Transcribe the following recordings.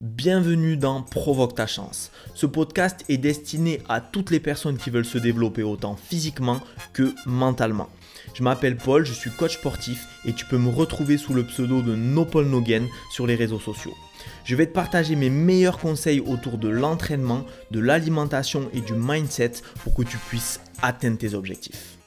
Bienvenue dans Provoque ta chance. Ce podcast est destiné à toutes les personnes qui veulent se développer autant physiquement que mentalement. Je m'appelle Paul, je suis coach sportif et tu peux me retrouver sous le pseudo de No Paul Nogen sur les réseaux sociaux. Je vais te partager mes meilleurs conseils autour de l'entraînement, de l'alimentation et du mindset pour que tu puisses atteindre tes objectifs.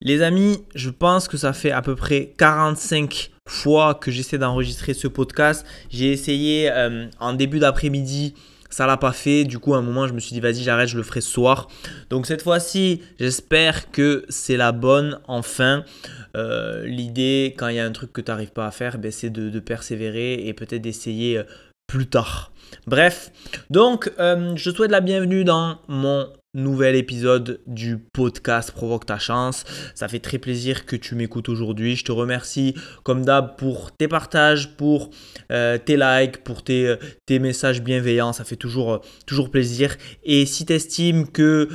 Les amis, je pense que ça fait à peu près 45 fois que j'essaie d'enregistrer ce podcast. J'ai essayé euh, en début d'après-midi, ça l'a pas fait. Du coup, à un moment, je me suis dit, vas-y, j'arrête, je le ferai ce soir. Donc cette fois-ci, j'espère que c'est la bonne. Enfin, euh, l'idée, quand il y a un truc que tu n'arrives pas à faire, ben, c'est de, persévérer et peut-être d'essayer euh, plus tard. Bref, donc je souhaite la bienvenue dans mon nouvel épisode du podcast Provoque ta chance. Ça fait très plaisir que tu m'écoutes aujourd'hui. Je te remercie comme d'hab pour tes partages, pour euh, tes likes, pour tes, euh, tes, messages bienveillants. Ça fait toujours, euh, plaisir. Et si tu estimes que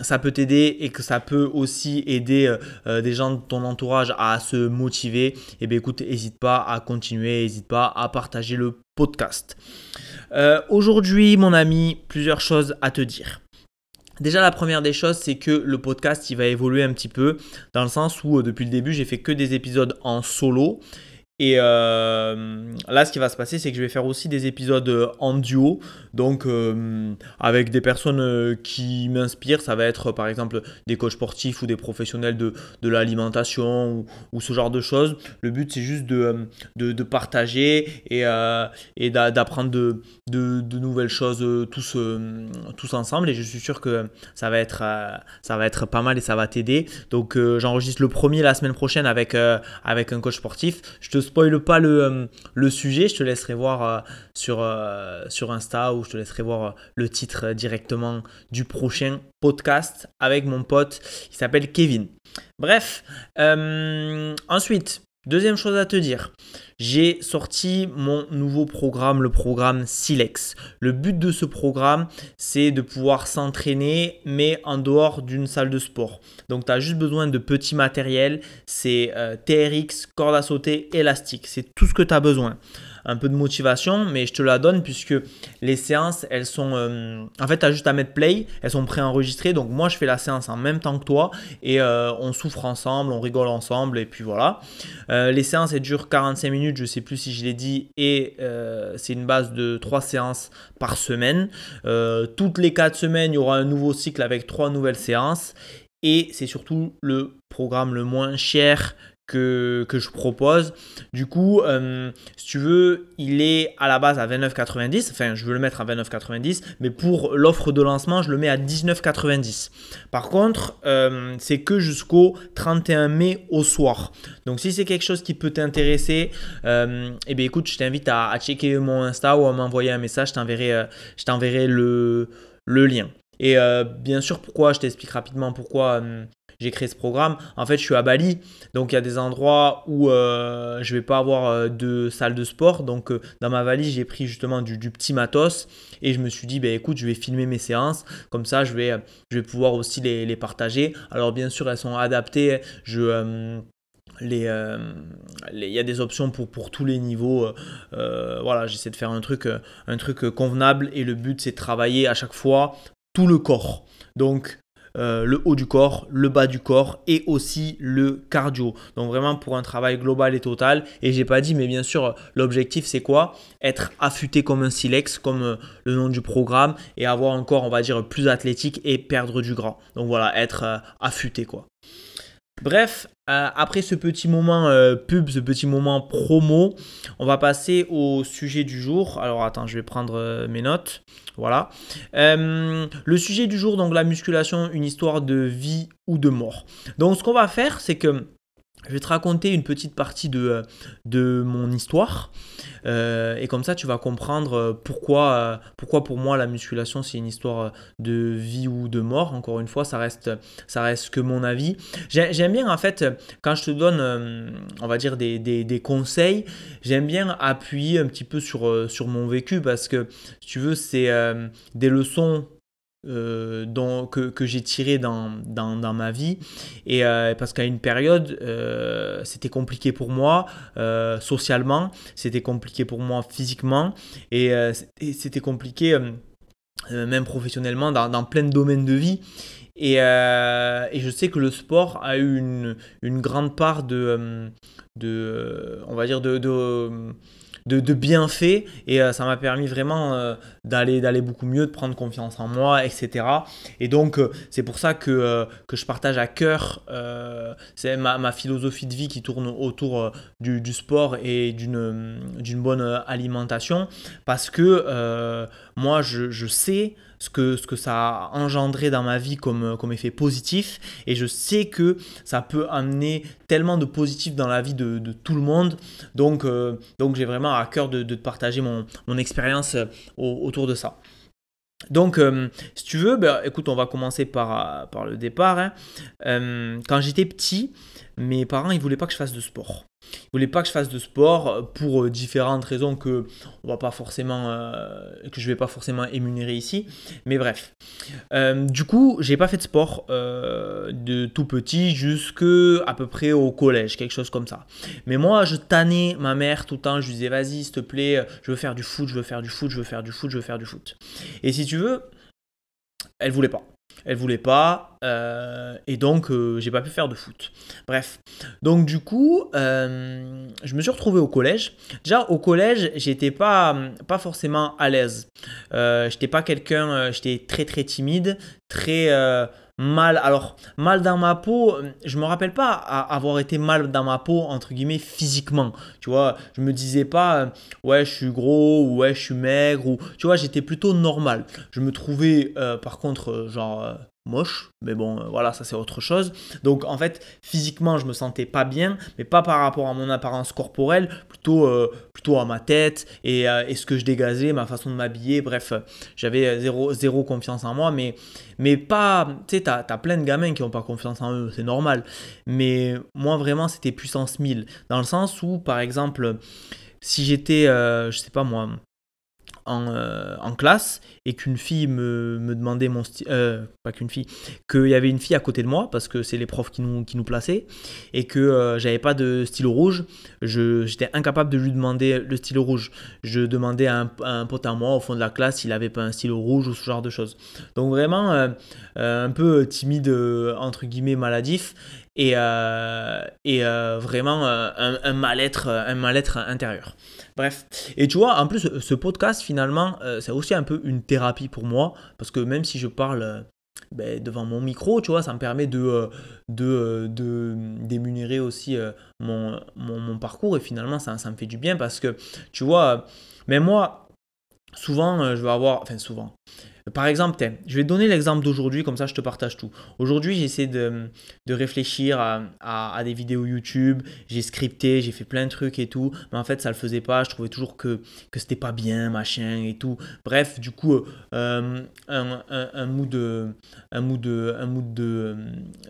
ça peut t'aider et que ça peut aussi aider des gens de ton entourage à se motiver, eh écoute, n'hésite pas à continuer, n'hésite pas à partager le podcast. aujourd'hui, mon ami, plusieurs choses à te dire. Déjà, la première des choses, c'est que le podcast, il va évoluer un petit peu, dans le sens où euh, depuis le début, j'ai fait que des épisodes en solo. Et euh, là, ce qui va se passer, c'est que je vais faire aussi des épisodes euh, en duo, donc euh, avec des personnes qui m'inspirent. Ça va être par exemple des coachs sportifs ou des professionnels de, de l'alimentation ou, ce genre de choses. Le but, c'est juste de, de, partager et, et d'apprendre de, nouvelles choses tous, tous ensemble. Et je suis sûr que ça va être, ça va être pas mal et ça va t'aider. Donc, j'enregistre le premier la semaine prochaine avec, avec un coach sportif. Je te spoil pas le, euh, le, sujet, je te laisserai voir euh, sur, euh, sur Insta ou je te laisserai voir le titre directement du prochain podcast avec mon pote qui s'appelle Kevin. Bref, ensuite, Deuxième chose à te dire, j'ai sorti mon nouveau programme, le programme Silex. Le but de ce programme, c'est de pouvoir s'entraîner, mais en dehors d'une salle de sport. Donc, tu as juste besoin de petits matériels, c'est euh, TRX, corde à sauter, élastique. C'est tout ce que tu as besoin un peu de motivation, mais je te la donne puisque les séances, elles sont... Euh, en fait, tu as juste à mettre play, elles sont préenregistrées. Donc moi, je fais la séance en même temps que toi et euh, on souffre ensemble, on rigole ensemble et puis voilà. Les séances, elles durent 45 minutes, je sais plus si je l'ai dit, et c'est une base de 3 séances par semaine. toutes les 4 semaines, il y aura un nouveau cycle avec 3 nouvelles séances. Et c'est surtout le programme le moins cher que, je propose. Du coup, euh, si tu veux, il est à la base à 29,90. Enfin, je veux le mettre à 29,90. Mais pour l'offre de lancement, je le mets à 19,90. Par contre, euh, c'est que jusqu'au 31 mai au soir. Donc, si c'est quelque chose qui peut t'intéresser, euh, eh bien, écoute, je t'invite à, checker mon Insta ou à m'envoyer un message. Je t'enverrai, le lien. Et bien sûr, pourquoi, je t'explique rapidement pourquoi j'ai créé ce programme. En fait, je suis à Bali, donc il y a des endroits où euh, je vais pas avoir euh, de salle de sport. Donc, euh, dans ma valise, j'ai pris justement du, petit matos et je me suis dit, ben, écoute, je vais filmer mes séances. Comme ça, je vais, je vais pouvoir aussi les, partager. Alors, bien sûr, elles sont adaptées. Je. Les, il y a des options pour, pour tous les niveaux. voilà, j'essaie de faire un truc, un truc convenable et le but c'est de travailler à chaque fois tout le corps. Donc euh, le haut du corps, le bas du corps et aussi le cardio. Donc vraiment pour un travail global et total. Et j'ai pas dit, mais bien sûr, l'objectif c'est quoi? Être affûté comme un silex, comme euh, le nom du programme, et avoir un corps, on va dire, plus athlétique et perdre du gras. Donc voilà, être euh, affûté quoi. Bref, euh, après ce petit moment euh, pub, ce petit moment promo, on va passer au sujet du jour. Alors attends, je vais prendre euh, mes notes. Voilà. le sujet du jour, donc la musculation, une histoire de vie ou de mort. Donc ce qu'on va faire, c'est que je vais te raconter une petite partie de, euh, de mon histoire. Euh, et comme ça, tu vas comprendre euh, pourquoi, pourquoi pour moi la musculation, c'est une histoire de vie ou de mort. Encore une fois, ça reste, ça reste que mon avis. J'aime bien, en fait, quand je te donne, on va dire, des, des, conseils, j'aime bien appuyer un petit peu sur, sur mon vécu parce que, si tu veux, c'est des leçons euh, que, j'ai tiré dans, dans, ma vie. Et euh, parce qu'à une période, euh, c'était compliqué pour moi socialement, c'était compliqué pour moi physiquement, et, c'était compliqué même professionnellement dans, plein de domaines de vie. Et, je sais que le sport a eu une, grande part de, on va dire, de de, bienfaits et euh, ça m'a permis vraiment euh, d'aller d'aller beaucoup mieux, de prendre confiance en moi, etc. Et donc euh, c'est pour ça que, que je partage à cœur c'est ma, ma, philosophie de vie qui tourne autour du, sport et d'une bonne alimentation parce que moi je sais ce que, ce que ça a engendré dans ma vie comme, comme effet positif. Et je sais que ça peut amener tellement de positif dans la vie de, de tout le monde. Donc, euh, donc j'ai vraiment à cœur de, de partager mon, mon expérience euh, autour de ça. Donc, euh, si tu veux, ben, écoute, on va commencer par, par le départ. Hein. quand j'étais petit, mes parents, ils voulaient pas que je fasse de sport. Ils voulaient pas que je fasse de sport pour euh, différentes raisons que on va euh, je vais pas forcément émunérer ici. Mais bref. Euh, du coup, j'ai pas fait de sport de tout petit jusque à peu près au collège, quelque chose comme ça. Mais moi, je tannais ma mère tout le temps. Je lui disais vas-y, s'il te plaît, je veux faire du foot, je veux faire du foot, je veux faire du foot, je veux faire du foot. Et si tu veux, elle voulait pas. Elle voulait pas, euh, et donc euh, j'ai pas pu faire de foot. Bref, donc du coup, euh, je me suis retrouvé au collège. Déjà au collège, j'étais pas pas forcément à l'aise. j'étais pas quelqu'un, j'étais très très timide, très mal. Alors, mal dans ma peau, je me rappelle pas avoir été mal dans ma peau, entre guillemets, physiquement. Tu vois, je me disais pas, ouais, je suis gros, ou ouais, je suis maigre, ou tu vois, j'étais plutôt normal. Je me trouvais, euh, par contre, euh, genre, euh, moche, mais bon, euh, voilà, ça c'est autre chose. Donc en fait, physiquement, je me sentais pas bien, mais pas par rapport à mon apparence corporelle, plutôt, euh, plutôt à ma tête euh, et, ce que je dégazais, ma façon de m'habiller. Bref, j'avais zéro, zéro confiance en moi, mais, mais pas. Tu sais, t'as as plein de gamins qui n'ont pas confiance en eux, c'est normal. Mais moi, vraiment, c'était puissance 1000. Dans le sens où, par exemple, si j'étais, je sais pas moi, euh, en, classe et qu'une fille me, demandait mon style, euh, pas qu'une fille, qu'il y avait une fille à côté de moi parce que c'est les profs qui nous, qui nous plaçaient et que euh, j'avais pas de stylo rouge, j'étais incapable de lui demander le stylo rouge. Je demandais à un, pote à moi au fond de la classe s'il avait pas un stylo rouge ou ce genre de choses. Donc vraiment un peu timide entre guillemets maladif et, et vraiment un, un mal-être un mal-être intérieur. Bref. Et tu vois, en plus, ce podcast, finalement, euh, c'est aussi un peu une thérapie pour moi. Parce que même si je parle euh, ben, devant mon micro, tu vois, ça me permet de, euh, de, de d'émunérer aussi mon, mon, parcours. Et finalement, ça, ça me fait du bien parce que, tu vois, même moi, souvent, je vais avoir. Enfin, souvent. Par exemple, je vais te donner l'exemple d'aujourd'hui, comme ça je te partage tout. Aujourd'hui, j'essaie de, de, réfléchir à, des vidéos YouTube, j'ai scripté, j'ai fait plein de trucs et tout, mais en fait ça le faisait pas, je trouvais toujours que, que c'était pas bien, machin et tout. Bref, du coup, euh, un, un, un, mood, un mood, de, un mood de,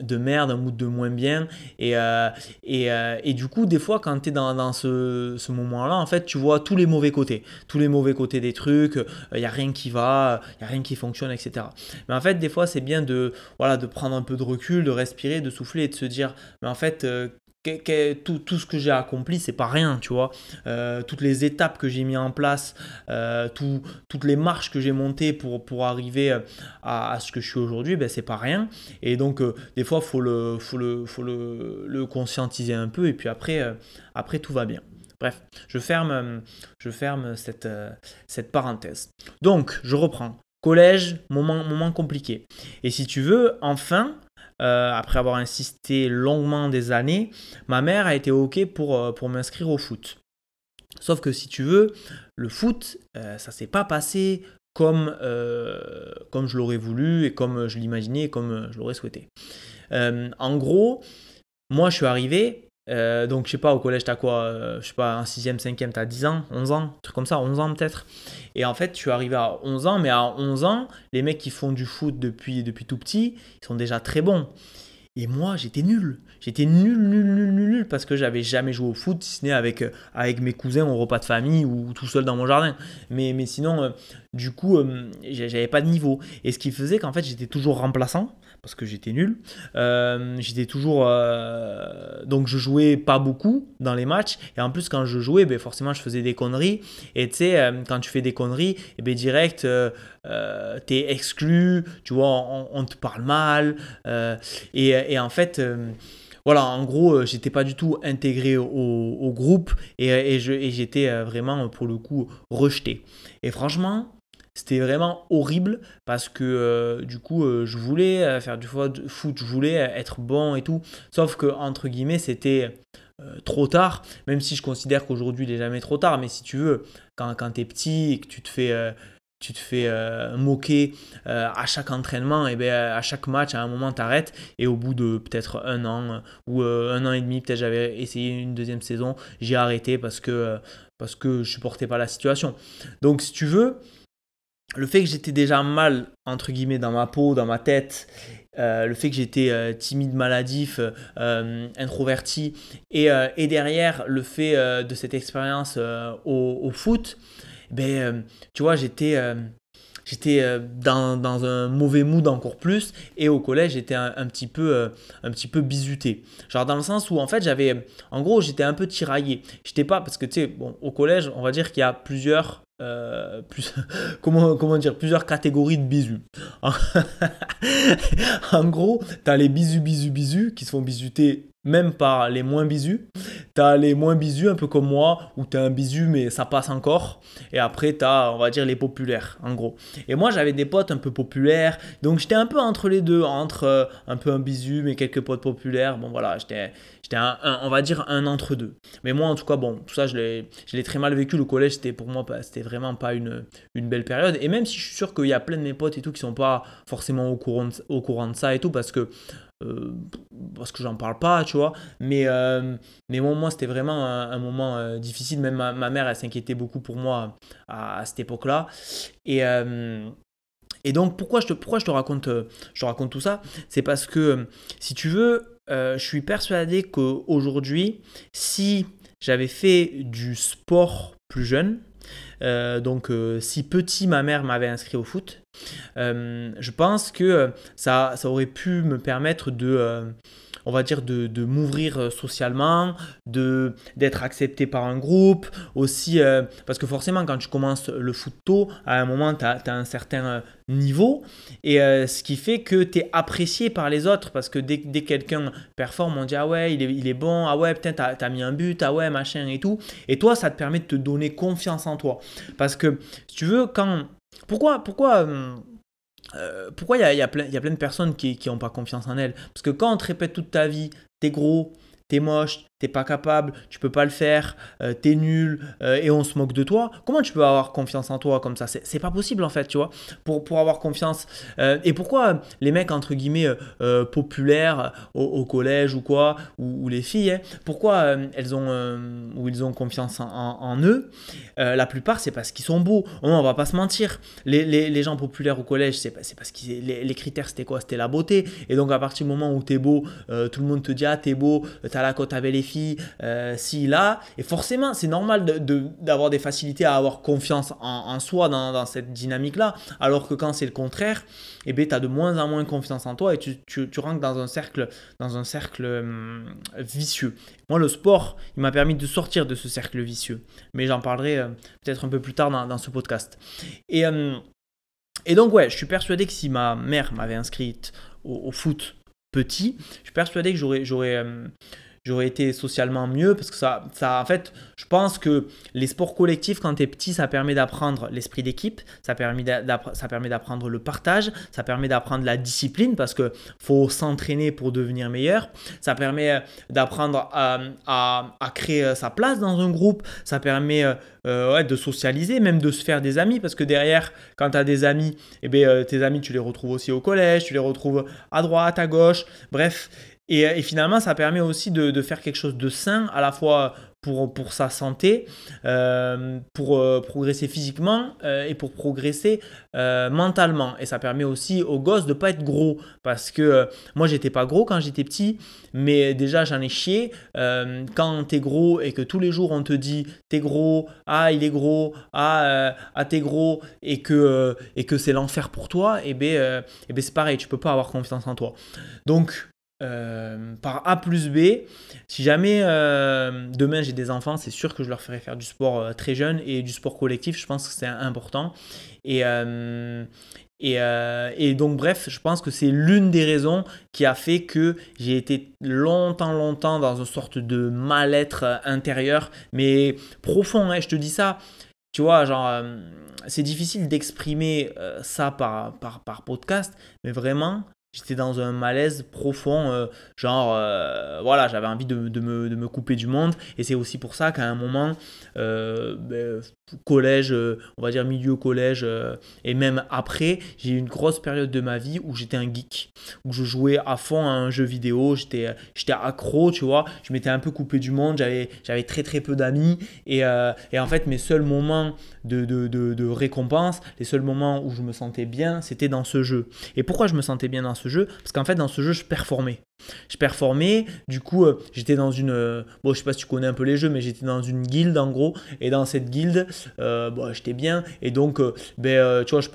de merde, un mood de moins bien. Et, euh, et, euh, et, du coup, des fois, quand tu es dans, dans ce, ce moment-là, en fait, tu vois tous les mauvais côtés, tous les mauvais côtés des trucs, il n'y a rien qui va, il n'y a rien qui fonctionne, etc. Mais en fait, des fois, c'est bien de, voilà, de prendre un peu de recul, de respirer, de souffler et de se dire, mais en fait, euh, tout, ce que j'ai accompli, c'est pas rien, tu vois. Euh, toutes les étapes que j'ai mis en place, euh, toutes les marches que j'ai montées pour, pour arriver à, ce que je suis aujourd'hui, ben, c'est pas rien. Et donc, des fois, il faut, le, faut, le, faut le, conscientiser un peu, et puis après, après tout va bien. Bref, je ferme, je ferme cette, cette parenthèse. Donc, je reprends. Collège, moment, compliqué. Et si tu veux, enfin, euh, après avoir insisté longuement des années, ma mère a été OK pour, euh, pour m'inscrire au foot. Sauf que si tu veux, le foot, euh, ça s'est pas passé comme, comme je l'aurais voulu et comme je l'imaginais et comme je l'aurais souhaité. en gros, moi je suis arrivé, euh, donc, je sais pas, au collège, t'as quoi euh, Je sais pas, en 6ème, 5ème, t'as 10 ans, 11 ans, truc comme ça, 11 ans peut-être. Et en fait, je suis arrivé à 11 ans, mais à 11 ans, les mecs qui font du foot depuis, depuis tout petit, ils sont déjà très bons. Et moi, j'étais nul. J'étais nul, nul, nul, nul, nul, parce que j'avais jamais joué au foot, si ce n'est avec, euh, avec mes cousins au repas de famille ou tout seul dans mon jardin. Mais, mais sinon, du coup, j'avais pas de niveau. Et ce qui faisait qu'en fait, j'étais toujours remplaçant, parce que j'étais nul. j'étais toujours. donc, je jouais pas beaucoup dans les matchs. Et en plus, quand je jouais, ben, forcément, je faisais des conneries. Et tu sais, quand tu fais des conneries, eh ben, direct, t'es exclu, tu vois, on, te parle mal. et, en fait voilà, en gros, euh, j'étais pas du tout intégré au, groupe et, j'étais euh, vraiment pour le coup rejeté. Et franchement, c'était vraiment horrible parce que euh, du coup, je voulais faire du foot, je voulais être bon et tout. Sauf que, entre guillemets, c'était trop tard, même si je considère qu'aujourd'hui il n'est jamais trop tard, mais si tu veux, quand, quand tu es petit et que tu te fais tu te fais euh, moquer euh, à chaque entraînement, et bien à chaque match, à un moment, tu arrêtes. Et au bout de peut-être un an ou euh, un an et demi, peut-être j'avais essayé une deuxième saison, j'ai arrêté parce que, parce que je supportais pas la situation. Donc, si tu veux, le fait que j'étais déjà mal, entre guillemets, dans ma peau, dans ma tête, le fait que j'étais timide, maladif, introverti, et, et, derrière le fait de cette expérience au, foot, ben, euh, tu vois, j'étais euh, euh, dans, dans, un mauvais mood encore plus et au collège j'étais un, petit peu un petit peu bizuté. Genre dans le sens où en fait j'avais en gros j'étais un peu tiraillé. J'étais pas parce que tu sais bon au collège on va dire qu'il y a plusieurs plus, comment, comment dire, plusieurs catégories de bisous. en gros, tu as les bisous, bisous, bisous qui se font bisuter même par les moins bisus. T'as les moins bisus, un peu comme moi, où t'as un bisu, mais ça passe encore. Et après, t'as, on va dire, les populaires, en gros. Et moi, j'avais des potes un peu populaires. Donc, j'étais un peu entre les deux, entre euh, un peu un bisu, mais quelques potes populaires. Bon, voilà, j'étais, j'étais un, on va dire, un entre deux. Mais moi, en tout cas, bon, tout ça, je l'ai, je l'ai très mal vécu. Le collège, c'était pour moi, c'était vraiment pas une, une belle période. Et même si je suis sûr qu'il y a plein de mes potes et tout qui sont pas forcément au courant au courant de ça et tout, parce que euh, parce que j'en parle pas, tu vois. Mais, euh, mais bon, moi, c'était vraiment un, moment euh, difficile. Même ma, mère, elle s'inquiétait beaucoup pour moi à, cette époque-là. Et, et donc, pourquoi je te, pourquoi je te, raconte, je te raconte tout ça? C'est parce que, si tu veux, je suis persuadé qu'aujourd'hui, si j'avais fait du sport plus jeune, donc si petit ma mère m'avait inscrit au foot, je pense que euh, ça, ça aurait pu me permettre de euh, on va dire, de, m'ouvrir socialement, de, d'être accepté par un groupe, aussi, parce que forcément, quand tu commences le foot tôt, à un moment, tu as, un certain niveau, et ce qui fait que tu es apprécié par les autres, parce que dès, dès que quelqu'un performe, on dit, ah ouais, il est, il est bon, ah ouais, peut-être tu as, mis un but, ah ouais, machin et tout, et toi, ça te permet de te donner confiance en toi. Parce que, si tu veux, quand pourquoi, pourquoi, euh, euh, pourquoi il y a, plein, de personnes qui n'ont pas confiance en elles? Parce que quand on te répète toute ta vie, t'es gros, t'es moche, t'es pas capable, tu peux pas le faire, euh, t'es nul euh, et on se moque de toi, comment tu peux avoir confiance en toi comme ça? C'est pas possible en fait, tu vois, pour, pour avoir confiance. Euh, et pourquoi les mecs entre guillemets populaires au, collège ou quoi, ou, les filles, hein, pourquoi elles ont ou ils ont confiance en, eux? La plupart c'est parce qu'ils sont beaux. On, on va pas se mentir. Les, les, gens populaires au collège, c'est parce que les, les, critères c'était quoi? C'était la beauté. Et donc à partir du moment où t'es beau, tout le monde te dit ah t'es beau, t'as la cote avec les filles euh, si là, et forcément, c'est normal d'avoir de, des facilités à avoir confiance en, soi dans, cette dynamique-là, alors que quand c'est le contraire, eh ben, tu as de moins en moins confiance en toi et tu, tu, rentres dans un cercle, dans un cercle hum, vicieux. Moi, le sport, il m'a permis de sortir de ce cercle vicieux, mais j'en parlerai euh, peut-être un peu plus tard dans, ce podcast. Et, hum, et donc, ouais, je suis persuadé que si ma mère m'avait inscrite au, foot petit, je suis persuadé que j'aurais, j'aurais, hum, j'aurais été socialement mieux parce que ça, ça, en fait, je pense que les sports collectifs, quand tu es petit, ça permet d'apprendre l'esprit d'équipe, ça permet d'apprendre le partage, ça permet d'apprendre la discipline parce que faut s'entraîner pour devenir meilleur, ça permet euh, d'apprendre à, à, créer euh, sa place dans un groupe, ça permet euh, de socialiser, même de se faire des amis parce que derrière, quand tu as des amis, eh bien, tes amis, tu les retrouves aussi au collège, tu les retrouves à droite, à gauche, bref. Euh, et, finalement, ça permet aussi de, faire quelque chose de sain, à la fois pour, pour sa santé, euh, pour euh, progresser physiquement et pour progresser mentalement. Et ça permet aussi aux gosses de ne pas être gros. Parce que moi, j'étais pas gros quand j'étais petit, mais déjà, j'en ai chié. quand tu es gros et que tous les jours, on te dit t'es gros, ah, il est gros, ah, ah t'es gros, et que, et que c'est l'enfer pour toi, et eh ben, eh ben c'est pareil, tu peux pas avoir confiance en toi. Donc, euh, par A plus B. Si jamais euh, demain j'ai des enfants, c'est sûr que je leur ferai faire du sport euh, très jeune et du sport collectif. Je pense que c'est important. Et, et, et, donc bref, je pense que c'est l'une des raisons qui a fait que j'ai été longtemps, longtemps dans une sorte de mal-être intérieur, mais profond. Hein, je te dis ça. Tu vois, genre, c'est difficile d'exprimer ça par, par, par podcast, mais vraiment, J'étais dans un malaise profond, euh, genre, euh, voilà, j'avais envie de, me, couper du monde. Et c'est aussi pour ça qu'à un moment, euh, ben, collège, on va dire milieu collège, et même après, j'ai eu une grosse période de ma vie où j'étais un geek, où je jouais à fond à un jeu vidéo, j'étais accro, tu vois, je m'étais un peu coupé du monde, j'avais très très peu d'amis. Et, et, en fait, mes seuls moments de, de, récompense, les seuls moments où je me sentais bien, c'était dans ce jeu. Et pourquoi je me sentais bien dans ce jeu? Parce qu'en fait, dans ce jeu, je performais. Je performais, du coup, euh, j'étais dans une. Euh, bon, je sais pas si tu connais un peu les jeux, mais j'étais dans une guilde en gros. Et dans cette guilde, euh, j'étais bien. Et donc, ben, tu vois, je,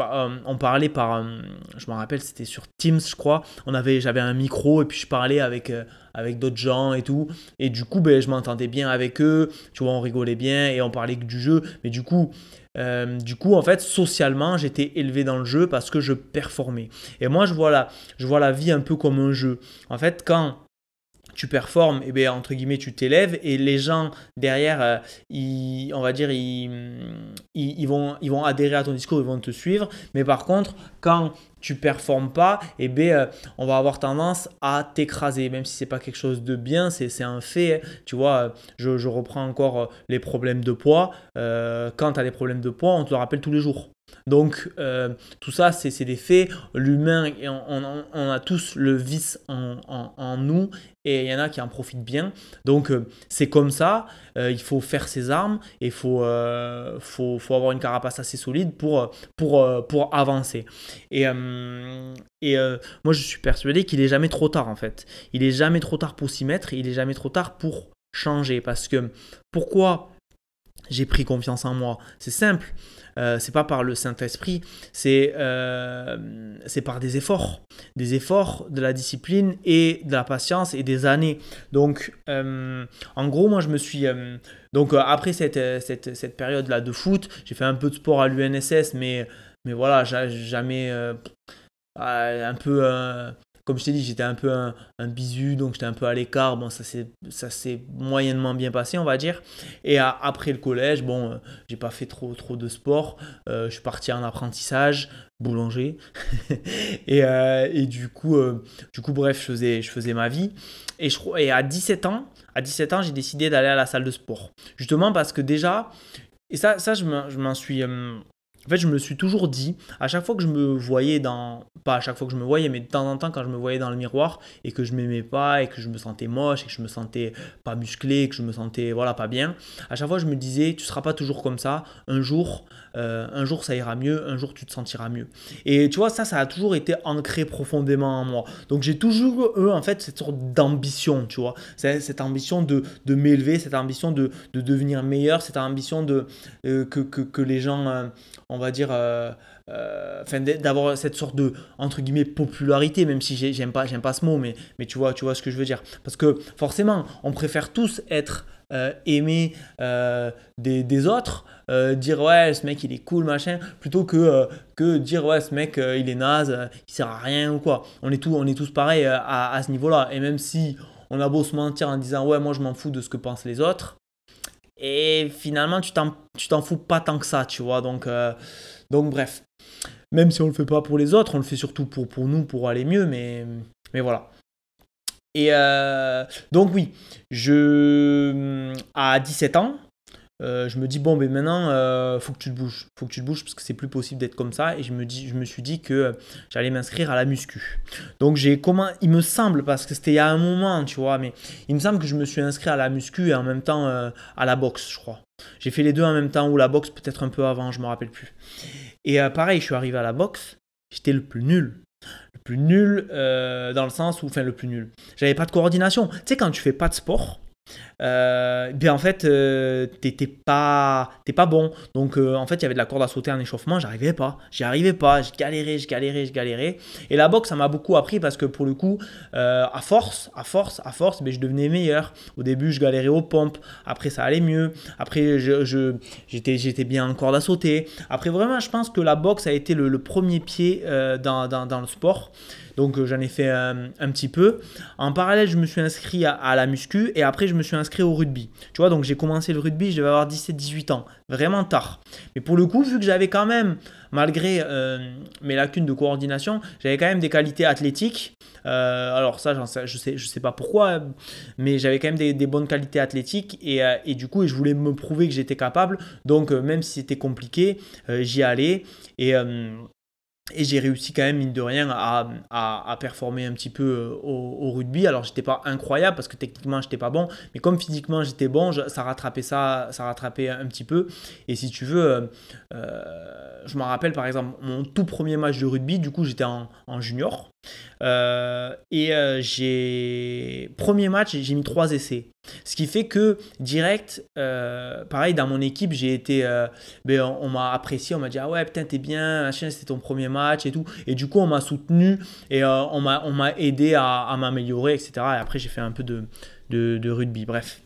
on parlait par. je me rappelle, c'était sur Teams, je crois. On avait, j'avais un micro et puis je parlais avec avec d'autres gens et tout. Et du coup, ben, je m'entendais bien avec eux. Tu vois, on rigolait bien et on parlait que du jeu. Mais du coup, euh, du coup, en fait, socialement, j'étais élevé dans le jeu parce que je performais. Et moi, je vois la, je vois la vie un peu comme un jeu. En fait, quand tu performes, et eh bien, entre guillemets, tu t'élèves et les gens derrière, euh, ils, on va dire, ils, ils, vont, ils vont adhérer à ton discours, ils vont te suivre. Mais par contre, quand tu performes pas, et eh bien, euh, on va avoir tendance à t'écraser, même si c'est pas quelque chose de bien, c'est un fait. Hein. Tu vois, je, je, reprends encore euh, les problèmes de poids. Euh, quand tu as des problèmes de poids, on te le rappelle tous les jours. Donc euh, tout ça, c'est des faits. L'humain, on, a tous le vice en, nous et il y en a qui en profitent bien. Donc euh, c'est comme ça, euh, il faut faire ses armes et il faut, faut, faut, avoir une carapace assez solide pour, pour, pour avancer. Et, et moi je suis persuadé qu'il est jamais trop tard en fait. Il est jamais trop tard pour s'y mettre, il est jamais trop tard pour changer. Parce que pourquoi j'ai pris confiance en moi? C'est simple. Euh, c'est pas par le Saint-Esprit, c'est euh, par des efforts, des efforts, de la discipline et de la patience et des années. Donc, euh, en gros, moi, je me suis donc après cette, cette, cette période là de foot, j'ai fait un peu de sport à l'UNSS, mais mais voilà, jamais un peu comme je t'ai dit, j'étais un peu un, bisu, donc j'étais un peu à l'écart. Bon, ça s'est moyennement bien passé, on va dire. Et après le collège, bon, euh, j'ai pas fait trop, trop de sport. Euh, je suis parti en apprentissage, boulanger. et, euh, et, du coup, du coup, bref, je faisais, je faisais ma vie. Et, je, et à 17 ans, à 17 ans, j'ai décidé d'aller à la salle de sport. Justement parce que déjà, et ça, ça je m'en suis en fait, je me suis toujours dit, à chaque fois que je me voyais dans, à chaque fois que je me voyais, mais de temps en temps quand je me voyais dans le miroir et que je m'aimais pas et que je me sentais moche et que je me sentais pas musclé, que je me sentais voilà pas bien, à chaque fois je me disais, tu seras pas toujours comme ça. Un jour, euh, un jour ça ira mieux, un jour tu te sentiras mieux. Et tu vois, ça, ça a toujours été ancré profondément en moi. Donc j'ai toujours eu en fait cette sorte d'ambition, tu vois, cette ambition de, de m'élever, cette ambition de, de, devenir meilleur, cette ambition de euh, que, que, que, les gens euh, on va dire, euh, euh, d'avoir cette sorte de, entre guillemets, popularité, même si j'aime pas, pas ce mot, mais, mais tu, vois, tu vois ce que je veux dire. Parce que forcément, on préfère tous être euh, aimés des, des, autres, dire ouais, ce mec il est cool, machin, plutôt que, que dire ouais, ce mec il est naze, il sert à rien ou quoi. On est, tous on est tous pareils à, à ce niveau-là. Et même si on a beau se mentir en disant ouais, moi je m'en fous de ce que pensent les autres, et finalement, tu t'en fous pas tant que ça, tu vois. Donc, euh, donc bref. Même si on le fait pas pour les autres, on le fait surtout pour, pour nous, pour aller mieux, mais, mais voilà. Et euh, donc oui, je à 17 ans, euh, je me dis bon ben maintenant euh, faut que tu te bouges. Faut que tu te bouges parce que c'est plus possible d'être comme ça. Et je me dis je me suis dit que euh, j'allais m'inscrire à la muscu. Donc j'ai comment il me semble parce que c'était il y a un moment tu vois mais il me semble que je me suis inscrit à la muscu et en même temps à la boxe je crois. J'ai fait les deux en même temps ou la boxe peut-être un peu avant je me rappelle plus. Et pareil je suis arrivé à la boxe. J'étais le plus nul. Le plus nul dans le sens où enfin le plus nul. J'avais pas de coordination. Tu sais quand tu fais pas de sport euh, bien en fait euh, t'étais pas t'es pas bon. Donc euh, en fait il y avait de la corde à sauter en échauffement. J'arrivais pas. J'y arrivais pas. Je galérais je galérais je galérais. Et la boxe ça m'a beaucoup appris parce que pour le coup à force à force à force mais ben, je devenais meilleur. Au début je galérais aux pompes. Après ça allait mieux. Après je, j'étais j'étais bien en corde à sauter. Après vraiment je pense que la boxe a été le, premier pied dans, dans, dans le sport. Donc euh, j'en ai fait un, petit peu. En parallèle, je me suis inscrit à, la muscu. Et après je me suis inscrit au rugby. Tu vois, donc j'ai commencé le rugby, je devais avoir 17-18 ans, vraiment tard. Mais pour le coup, vu que j'avais quand même, malgré euh, mes lacunes de coordination, j'avais quand même des qualités athlétiques. Euh, alors ça, je sais, je sais pas pourquoi, mais j'avais quand même des, bonnes qualités athlétiques et, et, du coup, je voulais me prouver que j'étais capable. Donc même si c'était compliqué, j'y allais et et j'ai réussi quand même, mine de rien, à, à, performer un petit peu euh, au, rugby. Alors, j'étais pas incroyable parce que techniquement, j'étais pas bon. Mais comme physiquement, j'étais bon, ça rattrapait ça, ça rattrapait un petit peu. Et si tu veux, euh, euh, je me rappelle par exemple mon tout premier match de rugby. Du coup, j'étais en, junior. et j'ai. Premier match, j'ai mis trois essais. Ce qui fait que direct, euh, pareil, dans mon équipe, j'ai été, euh, ben, on, m'a apprécié, on m'a dit ah ouais putain t'es bien, c'était ton premier match et tout. Et du coup on m'a soutenu et euh, on m'a on m'a aidé à, m'améliorer etc. Et après j'ai fait un peu de, de, rugby, bref.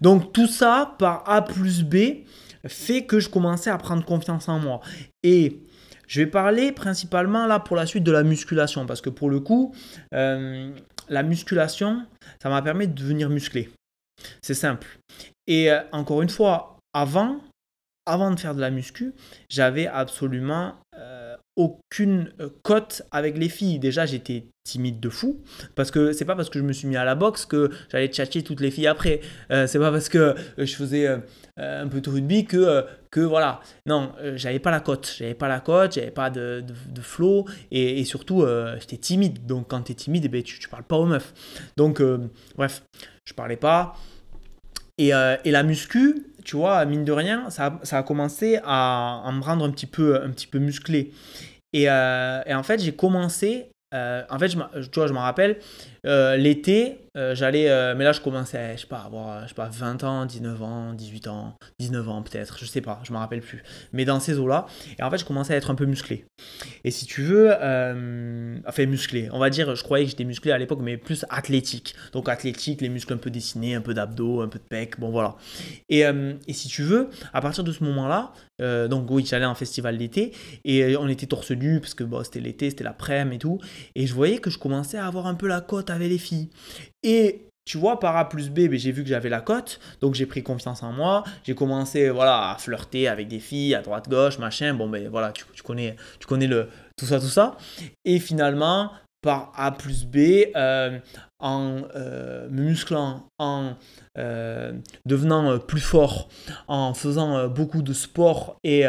Donc tout ça par A plus B fait que je commençais à prendre confiance en moi. Et je vais parler principalement là pour la suite de la musculation parce que pour le coup, la musculation, ça m'a permis de devenir musclé. C'est simple. Et euh, encore une fois, avant, avant de faire de la muscu, j'avais absolument euh, aucune euh, cote avec les filles. Déjà, j'étais timide de fou parce que c'est pas parce que je me suis mis à la boxe que j'allais tchatcher toutes les filles après. c'est pas parce que je faisais un peu de rugby que que voilà. Non, j'avais pas la cote. J'avais pas la cote, j'avais pas de, de, flow et, surtout j'étais timide. Donc quand tu es timide, eh ben, tu, tu parles pas aux meufs. Donc bref, je parlais pas. Euh, et, la muscu, tu vois, mine de rien, ça, a commencé à, me rendre un petit peu, un petit peu musclé. Et, euh, en fait, j'ai commencé euh, en fait, je, tu vois, je me rappelle, l'été, euh, j'allais, mais là je commençais, je sais pas, avoir, je sais pas, 20 ans, 19 ans, 18 ans, 19 ans peut-être, je sais pas, je me rappelle plus. Mais dans ces eaux-là, et en fait, je commençais à être un peu musclé. Et si tu veux, enfin musclé, on va dire, je croyais que j'étais musclé à l'époque, mais plus athlétique. Donc athlétique, les muscles un peu dessinés, un peu d'abdos, un peu de pec, bon voilà. Et, et si tu veux, à partir de ce moment-là, donc oui, j'allais en festival d'été, et on était torse nu, parce que bon, c'était l'été, c'était l'après-midi et tout. Et je voyais que je commençais à avoir un peu la cote avec les filles. Et tu vois, par A plus B, j'ai vu que j'avais la cote, donc j'ai pris confiance en moi. J'ai commencé voilà, à flirter avec des filles à droite, gauche, machin. Bon, ben voilà, tu, connais, tu connais le, tout ça, tout ça. Et finalement, par A plus B, euh, en euh, me musclant, en euh, devenant plus fort, en faisant beaucoup de sport et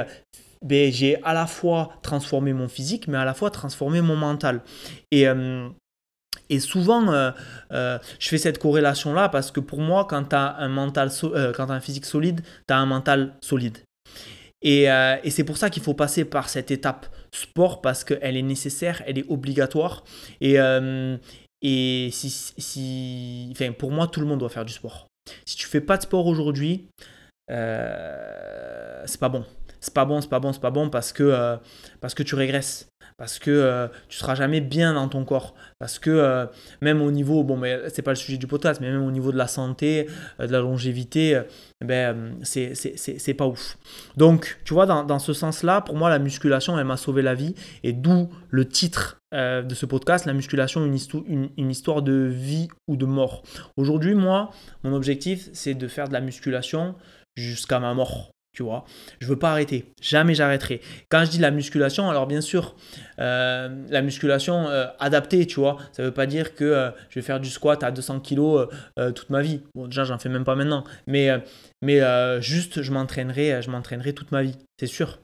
ben, j'ai à la fois transformé mon physique, mais à la fois transformé mon mental. Et, et souvent, euh, euh, je fais cette corrélation-là parce que pour moi, quand tu as un, mental quand as un physique solide, tu as un mental solide. Et, c'est pour ça qu'il faut passer par cette étape sport parce qu'elle est nécessaire, elle est obligatoire. Et, si, pour moi, tout le monde doit faire du sport. Si tu fais pas de sport aujourd'hui, c'est pas bon c'est pas bon, c'est pas bon, c'est pas bon parce que, euh, parce que tu régresses, parce que euh, tu seras jamais bien dans ton corps, parce que euh, même au niveau, bon, mais c'est pas le sujet du podcast, mais même au niveau de la santé, de la longévité, ben, c'est pas ouf. Donc, tu vois, dans, dans ce sens-là, pour moi, la musculation, elle m'a sauvé la vie, et d'où le titre de ce podcast, la musculation, une, une, une, histoire de vie ou de mort. Aujourd'hui, moi, mon objectif, c'est de faire de la musculation jusqu'à ma mort. Tu vois. Je veux pas arrêter, jamais j'arrêterai. Quand je dis la musculation, alors bien sûr, euh, la musculation euh, adaptée, tu vois, ça veut pas dire que euh, je vais faire du squat à 200 kg toute ma vie. Bon, déjà, j'en fais même pas maintenant, mais, mais juste, je m'entraînerai, je m'entraînerai toute ma vie, c'est sûr.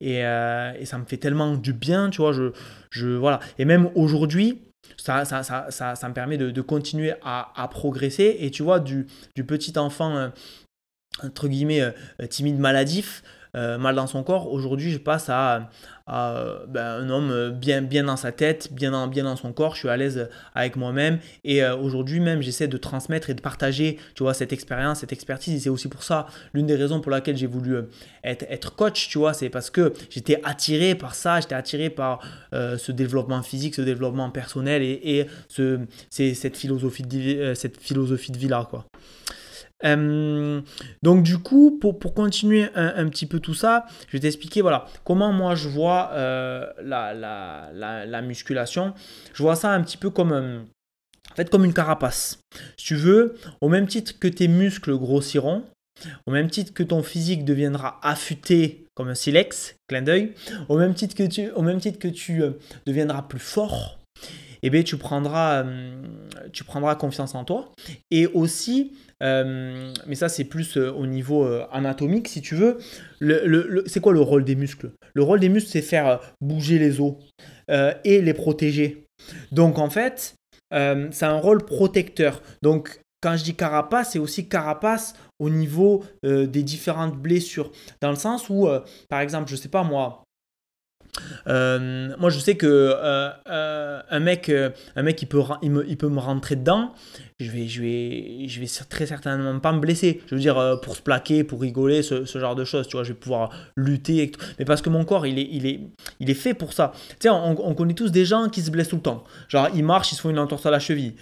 Et, ça me fait tellement du bien, tu vois. Je, je, voilà. Et même aujourd'hui, ça, ça, ça, ça, me permet de, de continuer à, à, progresser. Et tu vois, du, du petit enfant entre guillemets euh, euh, timide maladif, euh, mal dans son corps, aujourd'hui je passe à, ben, un homme bien, bien dans sa tête, bien dans, bien dans son corps, je suis à l'aise avec moi-même et aujourd'hui même j'essaie de transmettre et de partager tu vois, cette expérience, cette expertise et c'est aussi pour ça l'une des raisons pour laquelle j'ai voulu être, être, coach, tu vois, c'est parce que j'étais attiré par ça, j'étais attiré par ce développement physique, ce développement personnel et, et ce, cette, philosophie de, cette philosophie de vie là quoi. Euh, donc du coup, pour, continuer un, petit peu tout ça, je vais t'expliquer voilà, comment moi je vois euh, la, la, musculation. Je vois ça un petit peu comme, euh, en fait, comme une carapace. Si tu veux, au même titre que tes muscles grossiront, au même titre que ton physique deviendra affûté comme un silex, clin d'œil, au même titre que tu, au même titre que tu deviendras plus fort, eh bien, tu prendras, tu prendras confiance en toi. Et aussi, euh, mais ça, c'est plus euh, au niveau euh, anatomique, si tu veux. Le, c'est quoi le rôle des muscles? Le rôle des muscles, c'est faire bouger les os et les protéger. Donc, en fait, c'est un rôle protecteur. Donc, quand je dis carapace, c'est aussi carapace au niveau des différentes blessures. Dans le sens où, par exemple, je sais pas moi, euh, moi, je sais que euh, euh, un mec, un mec, il peut, il, me, peut me rentrer dedans. Je vais, je vais, je vais très certainement pas me blesser. Je veux dire, pour se plaquer, pour rigoler, ce, ce, genre de choses. Tu vois, je vais pouvoir lutter. Mais parce que mon corps, il est, il est, il est fait pour ça. Tu sais, on, on, connaît tous des gens qui se blessent tout le temps. Genre, ils marchent, ils se font une entorse à la cheville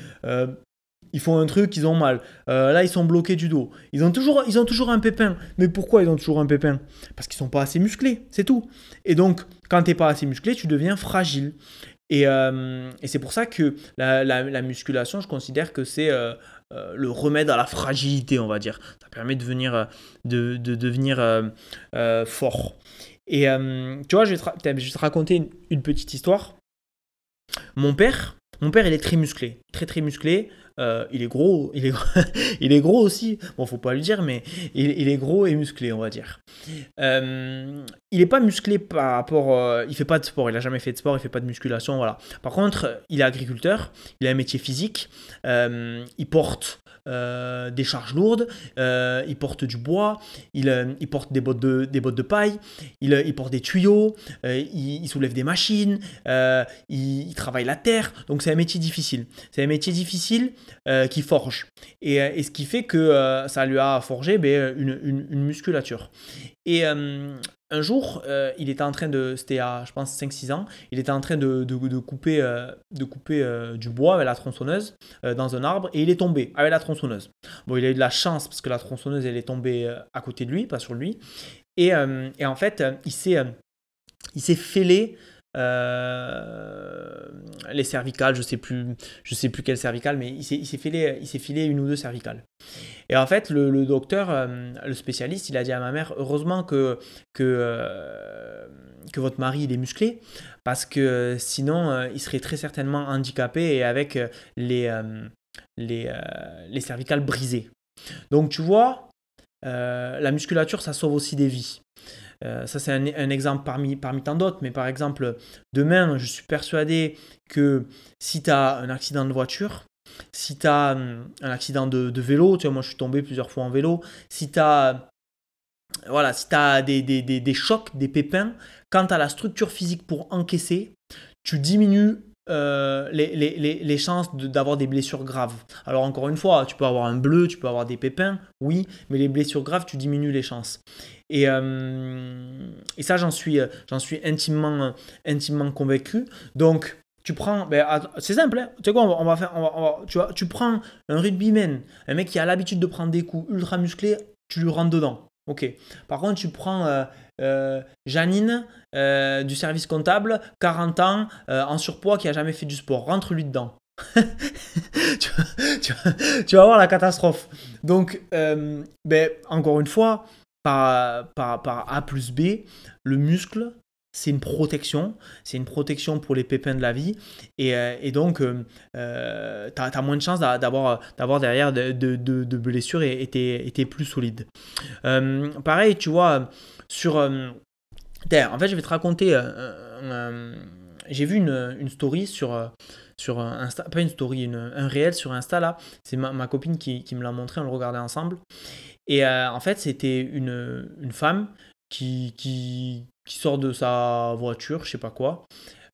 ils font un truc, ils ont mal. Euh, là, ils sont bloqués du dos. Ils ont, toujours, ils ont toujours un pépin. Mais pourquoi ils ont toujours un pépin? Parce qu'ils sont pas assez musclés, c'est tout. Et donc, quand tu n'es pas assez musclé, tu deviens fragile. Et, euh, c'est pour ça que la, musculation, je considère que c'est euh, le remède à la fragilité, on va dire. Ça permet de, venir, de, devenir fort. Et tu vois, je vais, te, raconter une petite histoire. Mon père, mon père, il est très musclé, très très musclé. Euh, il est gros, il est, il est gros aussi. Bon, faut pas lui dire, mais il, est gros et musclé, on va dire. Euh, il n'est pas musclé par rapport, euh, il fait pas de sport, il a jamais fait de sport, il fait pas de musculation, voilà. Par contre, il est agriculteur, il a un métier physique, il porte euh, des charges lourdes, euh, il porte du bois, il, euh, porte des bottes de, paille, il, porte des tuyaux, il, soulève des machines, il, travaille la terre. Donc c'est un métier difficile. C'est un métier difficile qui forge. Et, ce qui fait que ça lui a forgé ben, une, musculature. Un jour, euh, il était en train de, c'était à je pense 5-6 ans, il était en train de, de, couper, de couper euh, euh, du bois avec la tronçonneuse dans un arbre et il est tombé avec la tronçonneuse. Bon, il a eu de la chance parce que la tronçonneuse elle est tombée à côté de lui, pas sur lui. Et, et en fait, il s'est, il s'est fêlé euh, les cervicales, je sais plus, je sais plus quelle cervicale, mais il s'est, filé, il s'est filé une ou deux cervicales. Et en fait, le, docteur, euh, le spécialiste, il a dit à ma mère, heureusement que que, euh, votre mari est musclé, parce que sinon il serait très certainement handicapé et avec les les, les cervicales brisées. Donc tu vois, la musculature, ça sauve aussi des vies. Euh, ça, c'est un, exemple parmi, tant d'autres. Mais par exemple, demain, je suis persuadé que si tu as un accident de voiture, si tu as hum, un accident de, vélo, tu vois, moi je suis tombé plusieurs fois en vélo, si tu as, des, chocs, des pépins, quand tu as la structure physique pour encaisser, tu diminues euh, les, chances d'avoir des blessures graves. Alors encore une fois, tu peux avoir un bleu, tu peux avoir des pépins, oui, mais les blessures graves, tu diminues les chances. Et, euh, et ça, j'en suis, j'en suis intimement, intimement convaincu. Donc, tu prends, ben, c'est simple, hein. tu sais quoi, on va, faire, tu, vois, tu prends un rugbyman, un mec qui a l'habitude de prendre des coups ultra musclés, tu lui rentres dedans. Ok. Par contre, tu prends euh, euh, Janine du service comptable, 40 ans, en surpoids, qui a jamais fait du sport, rentre-lui dedans. tu, vas, voir la catastrophe. Donc, ben, encore une fois, par, par, par A plus B, le muscle, c'est une protection, c'est une protection pour les pépins de la vie, et, euh, donc euh, euh, tu as, moins de chances d'avoir, derrière de, de, blessures et tu es, plus solide. pareil, tu vois, sur... en fait, je vais te raconter, j'ai vu une, une, story sur... Sur Insta, pas une story, un réel sur Insta là, c'est ma, copine qui, qui me l'a montré, on le regardait ensemble. Et en fait, c'était une, une femme qui, qui, sort de sa voiture, je sais pas quoi.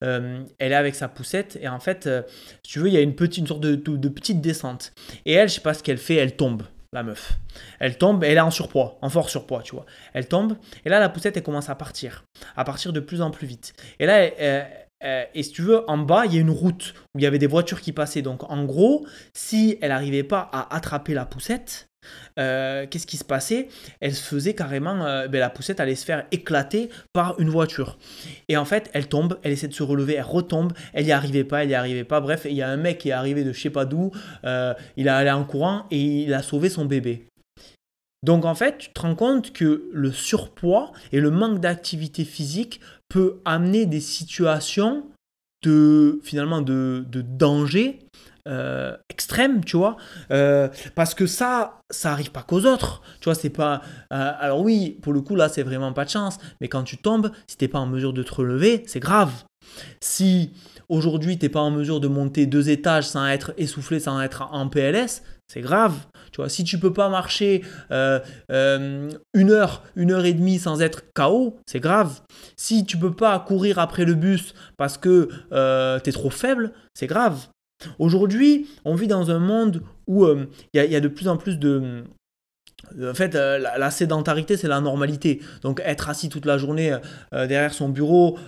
Euh, elle est avec sa poussette et en fait, euh, si tu veux, il y a une, petite, une sorte de, de, petite descente. Et elle, je sais pas ce qu'elle fait, elle tombe, la meuf. Elle tombe, elle est en surpoids, en fort surpoids, tu vois. Elle tombe et là, la poussette, elle commence à partir, à partir de plus en plus vite. Et là, et si tu veux, en bas, il y a une route où il y avait des voitures qui passaient. Donc, en gros, si elle n'arrivait pas à attraper la poussette, euh, qu'est-ce qui se passait? Elle se faisait carrément, euh, ben, la poussette allait se faire éclater par une voiture. Et en fait, elle tombe, elle essaie de se relever, elle retombe, elle n'y arrivait pas, elle n'y arrivait pas. Bref, il y a un mec qui est arrivé de je sais pas d'où, euh, il est allé en courant et il a sauvé son bébé. Donc en fait, tu te rends compte que le surpoids et le manque d'activité physique peut amener des situations de finalement de danger euh, extrême, tu vois. Euh, parce que ça, ça arrive pas qu'aux autres. Tu vois, c'est pas. Euh, alors oui, pour le coup, là, c'est vraiment pas de chance. Mais quand tu tombes, si t'es pas en mesure de te relever, c'est grave. Si aujourd'hui t'es pas en mesure de monter deux étages sans être essoufflé, sans être en PLS, c'est grave. Tu vois, si tu peux pas marcher une heure, une heure et demie sans être KO, c'est grave. Si tu peux pas courir après le bus parce que tu es trop faible, c'est grave. Aujourd'hui, on vit dans un monde où euh, il y, a de plus en plus de... En fait, euh, la, sédentarité, c'est la normalité. Donc, être assis toute la journée euh, derrière son bureau,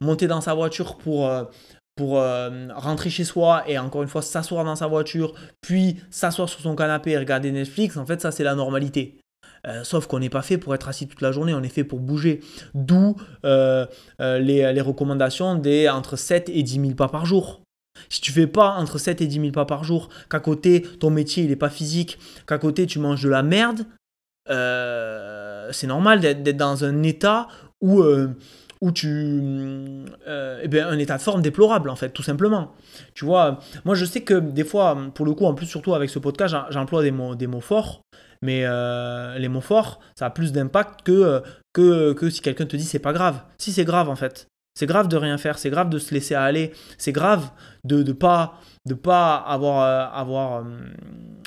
monter dans sa voiture pour, pour rentrer chez soi et encore une fois s'asseoir dans sa voiture, puis s'asseoir sur son canapé et regarder Netflix, en fait, ça, c'est la normalité. sauf qu'on n'est pas fait pour être assis toute la journée, on est fait pour bouger. D'où les, les, recommandations des entre 7 et 10 000 pas par jour. Si tu fais pas entre 7 et 10 000 pas par jour, qu'à côté ton métier il est pas physique, qu'à côté tu manges de la merde, euh, c'est normal d'être dans un état où, euh, où tu. Euh, eh bien, un état de forme déplorable en fait, tout simplement. Tu vois, moi je sais que des fois, pour le coup, en plus, surtout avec ce podcast, j'emploie des mots, des mots forts. Mais les mots forts, ça a plus d'impact que, que, que si quelqu'un te dit c'est pas grave. Si c'est grave en fait. C'est grave de rien faire, c'est grave de se laisser aller, c'est grave de ne pas, de pas avoir, euh, avoir, euh,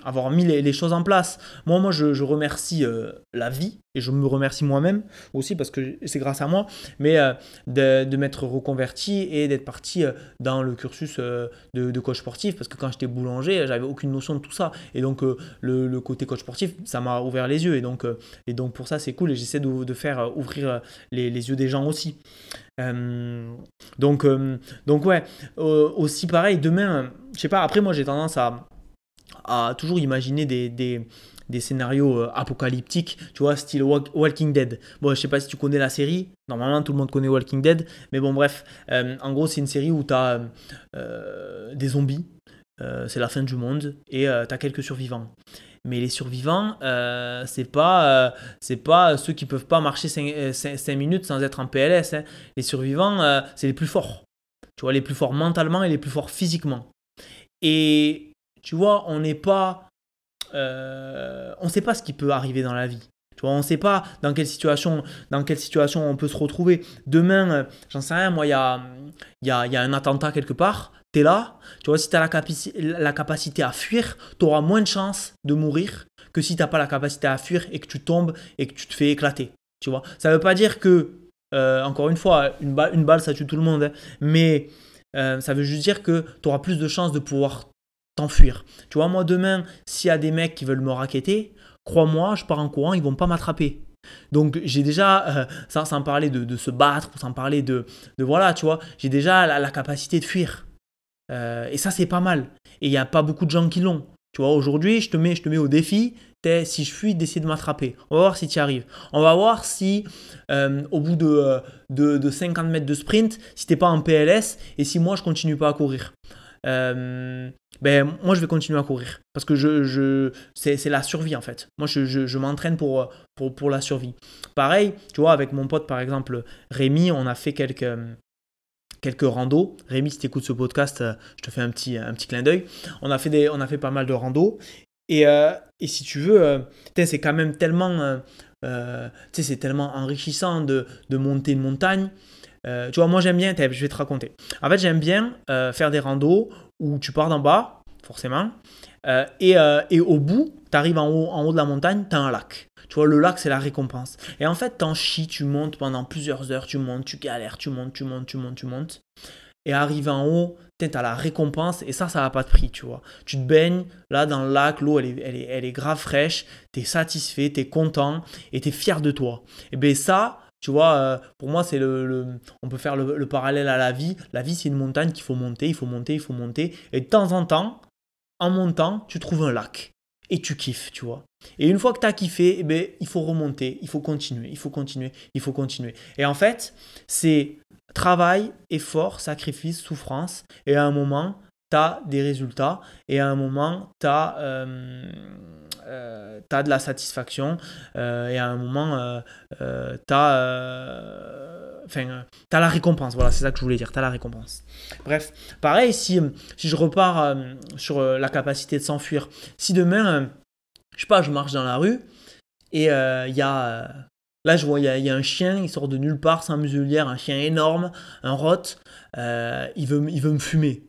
avoir mis les, choses en place. Moi, moi je, remercie euh, la vie et je me remercie moi-même aussi parce que c'est grâce à moi, mais de, de m'être reconverti et d'être parti dans le cursus de, de, coach sportif parce que quand j'étais boulanger, j'avais aucune notion de tout ça. Et donc, le, le, côté coach sportif, ça m'a ouvert les yeux. Et donc, et donc pour ça, c'est cool et j'essaie de, de, faire ouvrir les, les, yeux des gens aussi. donc, donc, ouais, aussi pareil, demain, je sais pas, après moi j'ai tendance à, toujours imaginer des, scénarios euh, apocalyptiques, tu vois, style Walking Dead. Bon, je sais pas si tu connais la série, normalement tout le monde connaît Walking Dead, mais bon, bref, euh, en gros, c'est une série où tu as euh, des zombies, c'est la fin du monde, et tu as quelques survivants. Mais les survivants, c'est pas, c'est pas ceux qui peuvent pas marcher 5, minutes sans être en PLS. Hein. Les survivants, c'est les plus forts. Tu vois, les plus forts mentalement et les plus forts physiquement. Et tu vois, on n'est pas. Euh, on ne sait pas ce qui peut arriver dans la vie. Tu vois, on ne sait pas dans quelle situation, dans quelle situation on peut se retrouver. Demain, euh, j'en sais rien, moi, il y a, y, a, y a un attentat quelque part, tu es là, tu vois, si tu as la, la, capacité à fuir, tu auras moins de chances de mourir que si tu n'as pas la capacité à fuir et que tu tombes et que tu te fais éclater. Tu vois, ça ne veut pas dire que, euh, encore une fois, une balle, une balle, ça tue tout le monde, hein, mais euh, ça veut juste dire que tu auras plus de chances de pouvoir t'enfuir. Tu vois, moi demain, s'il y a des mecs qui veulent me raqueter, crois-moi, je pars en courant, ils vont pas m'attraper. Donc j'ai déjà, euh, sans, parler de, se battre, sans parler de, voilà, tu vois, j'ai déjà la, capacité de fuir. Et ça c'est pas mal. Et il n'y a pas beaucoup de gens qui l'ont. Tu vois, aujourd'hui, je te mets, je te mets au défi si je fuis, d'essayer de m'attraper. On va voir si tu arrives. On va voir si, euh, au bout de, de, 50 mètres de sprint, si tu n'es pas en PLS et si moi, je continue pas à courir. ben, moi je vais continuer à courir. Parce que je, c'est la survie en fait. Moi je, je, m'entraîne pour, pour, pour la survie. Pareil, tu vois, avec mon pote par exemple Rémi, on a fait quelques, quelques randos. Rémi, si tu écoutes ce podcast, je te fais un petit, un petit clin d'œil. On, a fait des, on a fait pas mal de randos. Et, et si tu veux, c'est quand même tellement, c'est tellement enrichissant de, de monter une montagne. Euh, tu vois, moi j'aime bien, je vais te raconter. En fait, j'aime bien euh, faire des randos où tu pars d'en bas, forcément, euh, et, et, au bout, tu arrives en haut, en haut de la montagne, tu as un lac. Tu vois, le lac, c'est la récompense. Et en fait, t'en chies, tu montes pendant plusieurs heures, tu montes, tu galères, tu montes, tu montes, tu montes, tu montes. Et arrivé en haut, tu as la récompense et ça, ça n'a pas de prix, tu vois. Tu te baignes là dans le lac, l'eau, elle est, elle, est, elle est grave fraîche, tu es satisfait, tu es content et tu es fier de toi. Et bien ça, tu vois, euh, pour moi, c'est le, on peut faire le, parallèle à la vie. La vie, c'est une montagne qu'il faut monter, il faut monter, il faut monter. Et de temps en temps, en montant, tu trouves un lac. Et tu kiffes, tu vois. Et une fois que tu as kiffé, eh ben, il faut remonter, il faut continuer, il faut continuer, il faut continuer. Et en fait, c'est travail, effort, sacrifice, souffrance. Et à un moment, tu as des résultats. Et à un moment, tu as... Euh, euh, de la satisfaction euh, et à un moment, tu as la récompense. Voilà, c'est ça que je voulais dire, tu as la récompense. Bref, pareil, si, si je repars sur la capacité de s'enfuir, si demain, je sais pas, je marche dans la rue et il y a... Là, je vois, il y, a un chien, il sort de nulle part, sans muselière, un chien énorme, un rot, il, veut, il veut me fumer.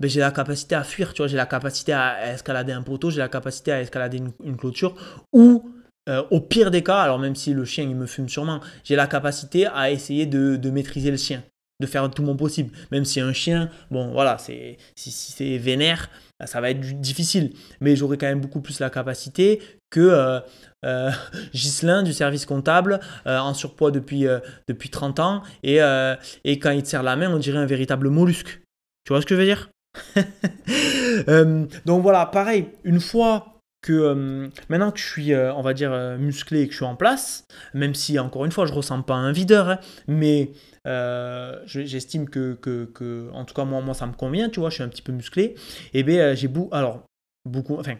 Ben, j'ai la capacité à fuir, tu vois, j'ai la capacité à escalader un poteau, j'ai la capacité à escalader une, clôture, ou euh, au pire des cas, alors même si le chien il me fume sûrement, j'ai la capacité à essayer de, de, maîtriser le chien, de faire tout mon possible. Même si un chien, bon voilà, c'est, si, c'est vénère, ça va être difficile. Mais j'aurai quand même beaucoup plus la capacité que euh, euh Ghislain du service comptable euh, en surpoids depuis, depuis 30 ans. Et, et quand il te serre la main, on dirait un véritable mollusque. Tu vois ce que je veux dire? Euh, Donc voilà, pareil, une fois que euh, maintenant que je suis, euh, on va dire, musclé et que je suis en place, même si encore une fois, je ressens pas un videur, hein, mais j'estime que, que, en tout cas, moi, moi, ça me convient, tu vois, je suis un petit peu musclé, et eh bien j'ai beaucoup, alors, beaucoup, enfin,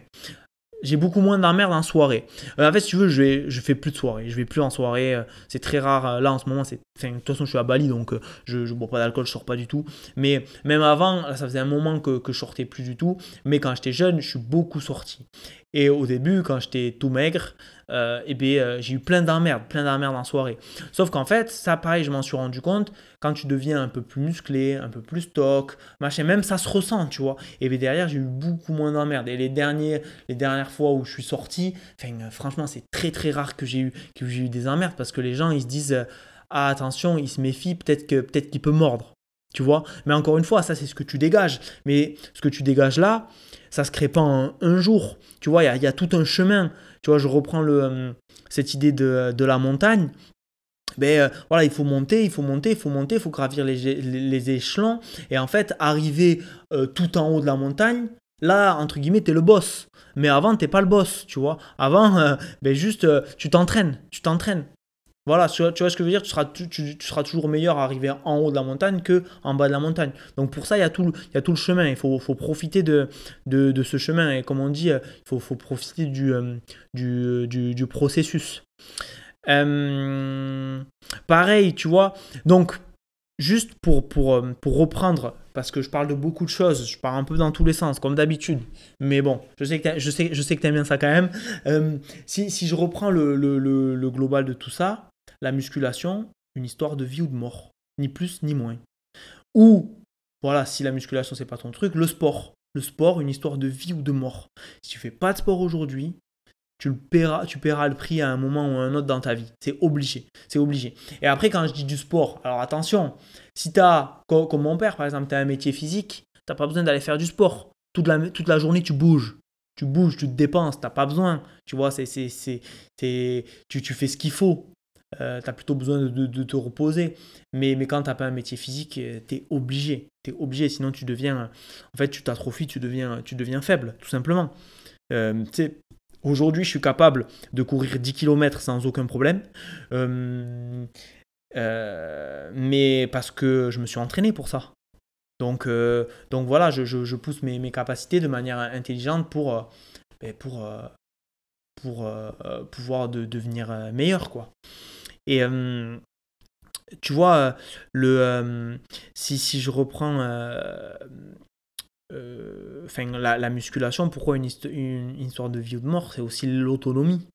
j'ai beaucoup moins d'emmerde en soirée. Euh, en fait, si tu veux, je, fais plus de soirée. Je vais plus en soirée. Euh, c'est très rare. Euh, là, en ce moment, de toute façon, je suis à Bali, donc je ne bois pas d'alcool, je sors pas du tout. Mais même avant, ça faisait un moment que, que je sortais plus du tout. Mais quand j'étais jeune, je suis beaucoup sorti. Et au début, quand j'étais tout maigre, euh, eh bien, euh, j'ai eu plein d'emmerdes, plein d'emmerdes en soirée. Sauf qu'en fait, ça pareil, je m'en suis rendu compte, quand tu deviens un peu plus musclé, un peu plus stock, machin, même ça se ressent, tu vois. Et bien derrière, j'ai eu beaucoup moins d'emmerdes. Et les, derniers, les dernières fois où je suis sorti, franchement, c'est très très rare que j'ai eu, eu des emmerdes parce que les gens, ils se disent, ah attention, il se méfie, peut-être que peut-être qu'il peut mordre. Tu vois? Mais encore une fois, ça c'est ce que tu dégages. Mais ce que tu dégages là, ça se crée pas en un jour. Tu vois, il y, a tout un chemin. Tu vois, je reprends le, euh, cette idée de, la montagne. Ben, euh, voilà, il faut monter, il faut monter, il faut monter, il faut gravir les, échelons. Et en fait, arriver euh, tout en haut de la montagne, là, entre guillemets, tu es le boss. Mais avant, tu n'es pas le boss, tu vois. Avant, ben, juste, tu t'entraînes, tu t'entraînes. Voilà, tu vois, ce que je veux dire, tu seras, toujours meilleur à arriver en haut de la montagne que en bas de la montagne. Donc pour ça, il y a tout, le chemin. Il faut, profiter de, ce chemin. Et comme on dit, il faut, profiter du, euh, du, processus. Euh, pareil, tu vois. Donc, juste pour, euh, reprendre parce que je parle de beaucoup de choses, je pars un peu dans tous les sens, comme d'habitude. Mais bon, je sais que je sais, bien ça quand même. si, je reprends le, global de tout ça, la musculation, une histoire de vie ou de mort, ni plus ni moins. Ou, voilà, si la musculation c'est pas ton truc, le sport. Le sport, une histoire de vie ou de mort. Si tu fais pas de sport aujourd'hui, tu, le paieras, tu paieras le prix à un moment ou à un autre dans ta vie. C'est obligé. C'est obligé. Et après, quand je dis du sport, alors attention, si tu as, comme mon père par exemple, tu as un métier physique, tu n'as pas besoin d'aller faire du sport. Toute la, journée, tu bouges. Tu bouges, tu te dépenses, tu n'as pas besoin. Tu vois, c'est, c'est, c'est, tu, tu fais ce qu'il faut. Euh, tu as plutôt besoin de, te reposer. Mais, mais quand tu n'as pas un métier physique, euh, tu es obligé. Tu obligé, sinon tu deviens. En fait, tu t'atrophies, tu deviens, tu deviens faible, tout simplement. Euh, Aujourd'hui, je suis capable de courir 10 km sans aucun problème. mais parce que je me suis entraîné pour ça. Donc, donc voilà, je, pousse mes, mes, capacités de manière intelligente pour, ben, pour, pour pouvoir de, devenir meilleur. Quoi. Et tu vois, le, si, si je reprends enfin, la, musculation, pourquoi une, histoire de vie ou de mort? C'est aussi l'autonomie.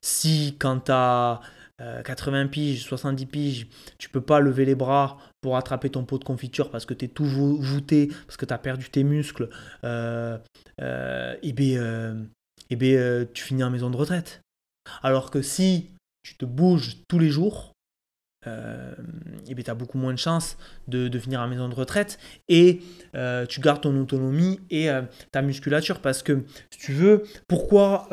Si quand tu as 80 piges, 70 piges, tu peux pas lever les bras pour attraper ton pot de confiture parce que tu es tout voûté, parce que tu as perdu tes muscles, et bien, euh, ben, tu finis en maison de retraite. Alors que si tu te bouges tous les jours, euh, et ben, tu as beaucoup moins de chances de, de, finir en maison de retraite et euh, tu gardes ton autonomie et euh, ta musculature parce que si tu veux, pourquoi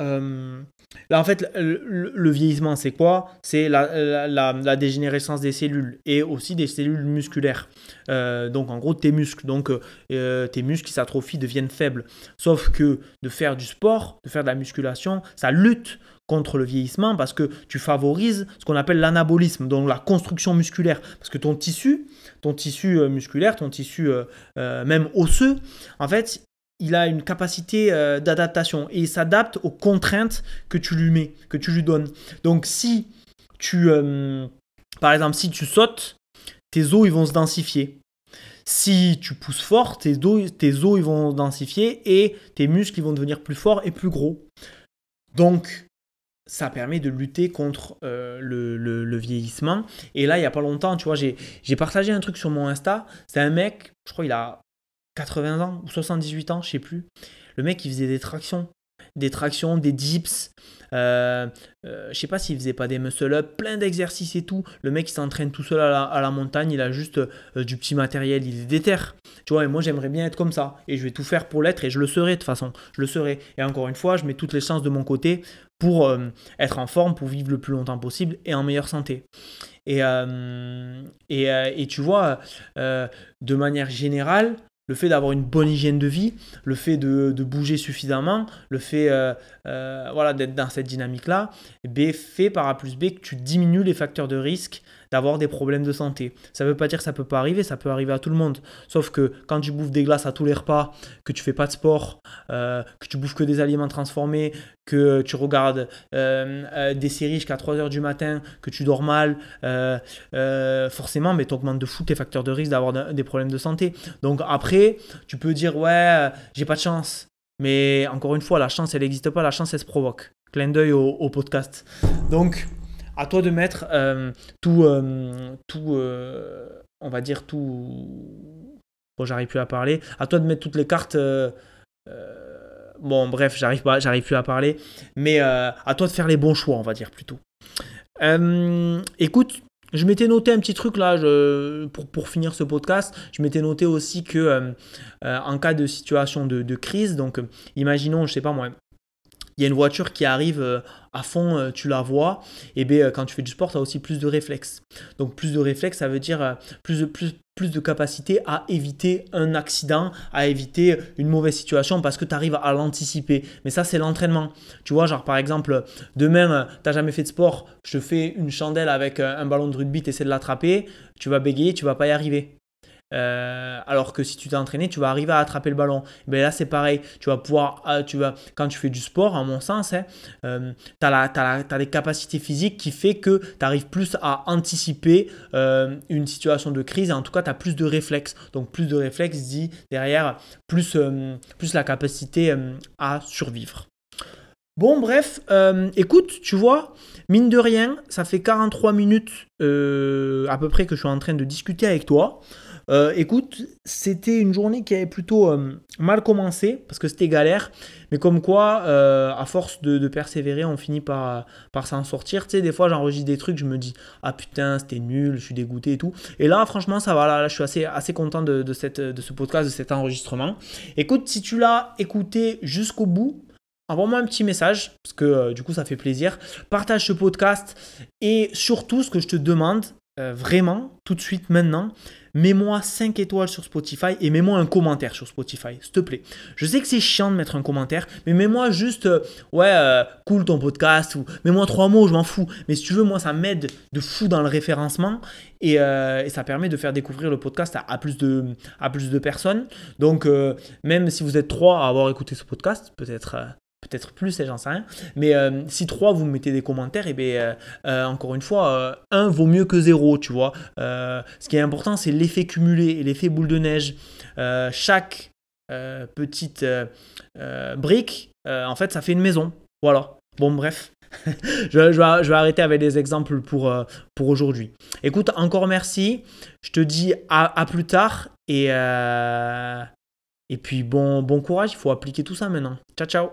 Là, en fait, le, vieillissement, c'est quoi? C'est la, la, dégénérescence des cellules et aussi des cellules musculaires. donc, en gros, tes muscles. Donc, tes muscles qui s'atrophient deviennent faibles. Sauf que de faire du sport, de faire de la musculation, ça lutte contre le vieillissement parce que tu favorises ce qu'on appelle l'anabolisme, donc la construction musculaire. Parce que ton tissu, ton tissu euh, musculaire, ton tissu euh, euh, même osseux, en fait, il a une capacité d'adaptation et il s'adapte aux contraintes que tu lui mets, que tu lui donnes. Donc si tu, par exemple, si tu sautes, tes os ils vont se densifier. Si tu pousses fort, tes os, tes os ils vont densifier et tes muscles ils vont devenir plus forts et plus gros. Donc ça permet de lutter contre euh, le, vieillissement. Et là, il n'y a pas longtemps, tu vois, j'ai partagé un truc sur mon Insta. C'est un mec, je crois il a 80 ans ou 78 ans, je sais plus. Le mec, il faisait des tractions. Des tractions, des dips. Euh, euh, je sais pas s'il faisait pas des muscle-up, plein d'exercices et tout. Le mec, il s'entraîne tout seul à la, montagne. Il a juste du petit matériel. Il est déter. Tu vois, et moi, j'aimerais bien être comme ça. Et je vais tout faire pour l'être. Et je le serai de toute façon. Je le serai. Et encore une fois, je mets toutes les chances de mon côté pour euh, être en forme, pour vivre le plus longtemps possible et en meilleure santé. Et, euh, euh, et, tu vois, de manière générale, le fait d'avoir une bonne hygiène de vie, le fait de, bouger suffisamment, le fait voilà, d'être dans cette dynamique-là, B fait par A plus B que tu diminues les facteurs de risque d'avoir des problèmes de santé. Ça ne veut pas dire que ça peut pas arriver, ça peut arriver à tout le monde. Sauf que quand tu bouffes des glaces à tous les repas, que tu fais pas de sport, euh, que tu bouffes que des aliments transformés, que tu regardes euh, euh, des séries jusqu'à 3h du matin, que tu dors mal, forcément, mais tu augmentes de fou tes facteurs de risque d'avoir des problèmes de santé. Donc après, tu peux dire, ouais, j'ai pas de chance. Mais encore une fois, la chance, elle n'existe pas, la chance, elle se provoque. Clin d'œil au podcast. Donc, à toi de mettre euh, tout, euh, tout euh, on va dire tout. Bon, j'arrive plus à parler. À toi de mettre toutes les cartes. bon, bref, j'arrive pas, j'arrive plus à parler. Mais à toi de faire les bons choix, on va dire plutôt. écoute, je m'étais noté un petit truc là pour, pour, finir ce podcast. Je m'étais noté aussi que en cas de situation de, crise, donc imaginons, je sais pas moi, il y a une voiture qui arrive à fond, euh, tu la vois, et bien euh, quand tu fais du sport, tu as aussi plus de réflexes. Donc plus de réflexes, ça veut dire plus de, plus, plus de capacité à éviter un accident, à éviter une mauvaise situation parce que tu arrives à l'anticiper. Mais ça, c'est l'entraînement. Tu vois, genre par exemple, demain, tu n'as jamais fait de sport, je fais une chandelle avec un ballon de rugby, tu essaies de l'attraper, tu vas bégayer, tu vas pas y arriver. Euh, alors que si tu t'es entraîné, tu vas arriver à attraper le ballon. Ben là, c'est pareil. Tu vas pouvoir, ah, tu vas, quand tu fais du sport, à mon sens, hein, euh, tu as, des capacités physiques qui fait que tu arrives plus à anticiper euh, une situation de crise. En tout cas, tu as plus de réflexes. Donc, plus de réflexes dit derrière plus, plus la capacité à survivre. Bon, bref, écoute, tu vois, mine de rien, ça fait 43 minutes à peu près que je suis en train de discuter avec toi. Euh, écoute, c'était une journée qui avait plutôt euh, mal commencé parce que c'était galère. Mais comme quoi, euh, à force de, persévérer, on finit par, par s'en sortir. Tu sais, des fois, j'enregistre des trucs, je me dis Ah putain, c'était nul, je suis dégoûté et tout. Et là, franchement, ça va. Là, je suis assez, content de, de ce podcast, de cet enregistrement. Écoute, si tu l'as écouté jusqu'au bout, envoie-moi un petit message, parce que du coup ça fait plaisir. Partage ce podcast et surtout ce que je te demande, vraiment, tout de suite, maintenant, mets-moi 5 étoiles sur Spotify et mets-moi un commentaire sur Spotify, s'il te plaît. Je sais que c'est chiant de mettre un commentaire, mais mets-moi juste, euh, ouais, euh, cool ton podcast, ou mets-moi trois mots, je m'en fous. Mais si tu veux, moi, ça m'aide de fou dans le référencement et, euh, ça permet de faire découvrir le podcast à, plus, de, à plus de personnes. Donc, même si vous êtes trois à avoir écouté ce podcast, peut-être peut-être plus, j'en sais rien. Mais euh, si trois, vous mettez des commentaires, et eh bien, euh, euh, encore une fois, un vaut mieux que zéro, tu vois. ce qui est important, c'est l'effet cumulé et l'effet boule de neige. chaque petite brique, en fait, ça fait une maison. Voilà. Bon, bref. je, vais, arrêter avec des exemples pour, pour aujourd'hui. Écoute, encore merci. Je te dis à, à plus tard. Et, et puis, bon, bon courage. Il faut appliquer tout ça maintenant. Ciao, ciao.